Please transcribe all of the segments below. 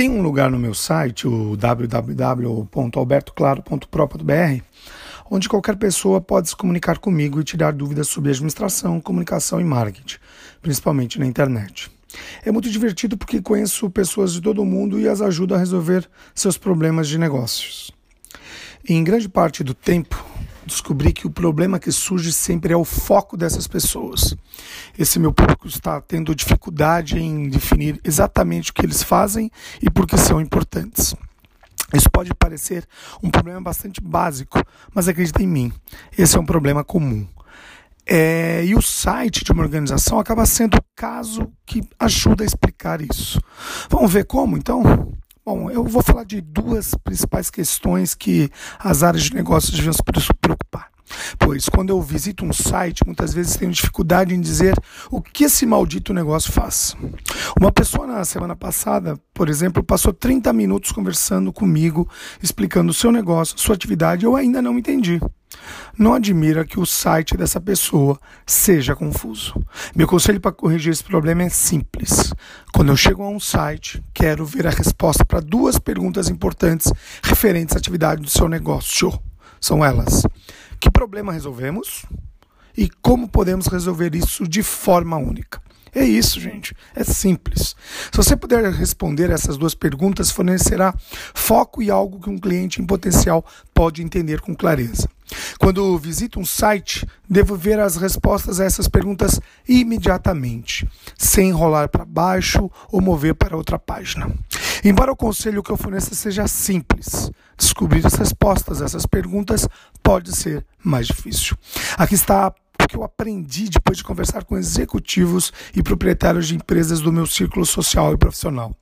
Tem um lugar no meu site, o www.albertoclaro.pro.br, onde qualquer pessoa pode se comunicar comigo e tirar dúvidas sobre administração, comunicação e marketing, principalmente na internet. É muito divertido porque conheço pessoas de todo o mundo e as ajudo a resolver seus problemas de negócios. Em grande parte do tempo, descobri que o problema que surge sempre é o foco dessas pessoas. Esse meu público está tendo dificuldade em definir exatamente o que eles fazem e por que são importantes. Isso pode parecer um problema bastante básico, mas acredita em mim, esse é um problema comum. É, e o site de uma organização acaba sendo o caso que ajuda a explicar isso. Vamos ver como então? Bom, eu vou falar de duas principais questões que as áreas de negócios deviam se preocupar. Pois quando eu visito um site, muitas vezes tenho dificuldade em dizer o que esse maldito negócio faz. Uma pessoa na semana passada, por exemplo, passou 30 minutos conversando comigo, explicando o seu negócio, sua atividade, eu ainda não entendi. Não admira que o site dessa pessoa seja confuso. Meu conselho para corrigir esse problema é simples. Quando eu chego a um site, quero ver a resposta para duas perguntas importantes referentes à atividade do seu negócio. São elas: que problema resolvemos e como podemos resolver isso de forma única? É isso, gente. É simples. Se você puder responder essas duas perguntas, fornecerá foco e algo que um cliente em potencial pode entender com clareza. Quando visito um site, devo ver as respostas a essas perguntas imediatamente, sem enrolar para baixo ou mover para outra página. Embora o conselho que eu forneça seja simples, descobrir as respostas a essas perguntas pode ser mais difícil. Aqui está o que eu aprendi depois de conversar com executivos e proprietários de empresas do meu círculo social e profissional.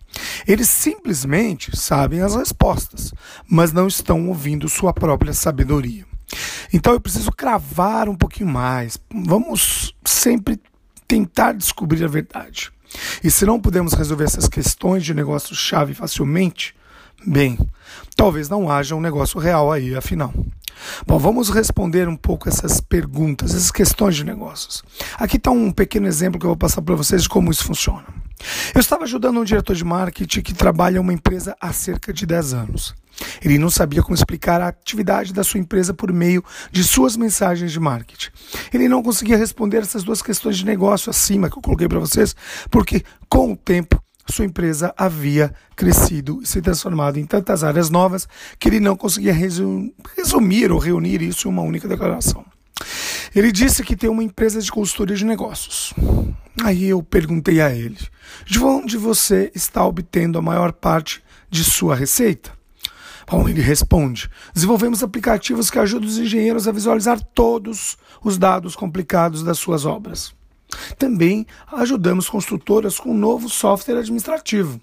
Eles simplesmente sabem as respostas, mas não estão ouvindo sua própria sabedoria. Então eu preciso cravar um pouquinho mais. Vamos sempre tentar descobrir a verdade. E se não pudermos resolver essas questões de negócio-chave facilmente, bem, talvez não haja um negócio real aí, afinal. Bom, vamos responder um pouco essas perguntas, essas questões de negócios. Aqui está um pequeno exemplo que eu vou passar para vocês de como isso funciona. Eu estava ajudando um diretor de marketing que trabalha em uma empresa há cerca de 10 anos. Ele não sabia como explicar a atividade da sua empresa por meio de suas mensagens de marketing. Ele não conseguia responder essas duas questões de negócio acima que eu coloquei para vocês, porque com o tempo sua empresa havia crescido e se transformado em tantas áreas novas que ele não conseguia resumir ou reunir isso em uma única declaração. Ele disse que tem uma empresa de consultoria de negócios. Aí eu perguntei a ele: de onde você está obtendo a maior parte de sua receita? Bom, ele responde: desenvolvemos aplicativos que ajudam os engenheiros a visualizar todos os dados complicados das suas obras. Também ajudamos construtoras com um novo software administrativo.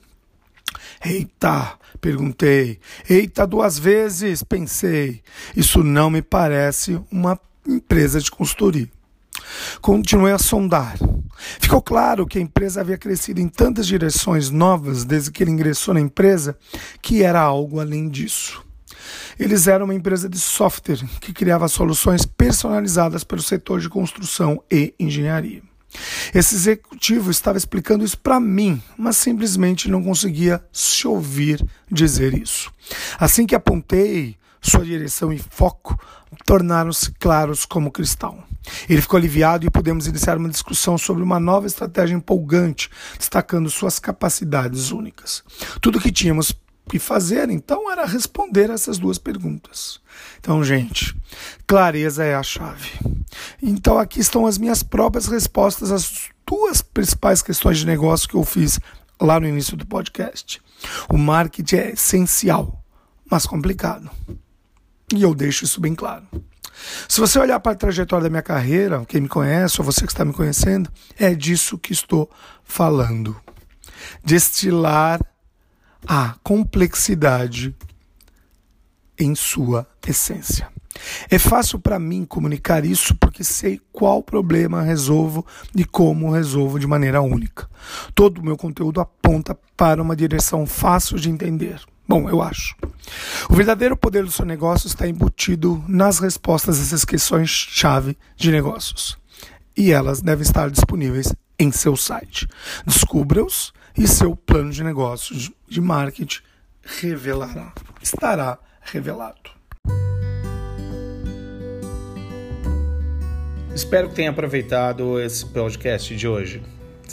Eita, perguntei. Eita, duas vezes, pensei. Isso não me parece uma empresa de consultoria. Continuei a sondar. Ficou claro que a empresa havia crescido em tantas direções novas desde que ele ingressou na empresa que era algo além disso. Eles eram uma empresa de software que criava soluções personalizadas para o setor de construção e engenharia. Esse executivo estava explicando isso para mim, mas simplesmente não conseguia se ouvir dizer isso. Assim que apontei sua direção e foco, tornaram-se claros como cristal. Ele ficou aliviado e pudemos iniciar uma discussão sobre uma nova estratégia empolgante, destacando suas capacidades únicas. Tudo o que tínhamos que fazer então era responder essas duas perguntas. Então, gente, clareza é a chave. Então, aqui estão as minhas próprias respostas às duas principais questões de negócio que eu fiz lá no início do podcast. O marketing é essencial, mas complicado. E eu deixo isso bem claro. Se você olhar para a trajetória da minha carreira, quem me conhece ou você que está me conhecendo, é disso que estou falando. Destilar a complexidade em sua essência. É fácil para mim comunicar isso porque sei qual problema resolvo e como resolvo de maneira única. Todo o meu conteúdo aponta para uma direção fácil de entender. Bom, eu acho. O verdadeiro poder do seu negócio está embutido nas respostas a essas questões-chave de negócios. E elas devem estar disponíveis em seu site. Descubra-os e seu plano de negócios de marketing revelará, estará revelado. Espero que tenha aproveitado esse podcast de hoje.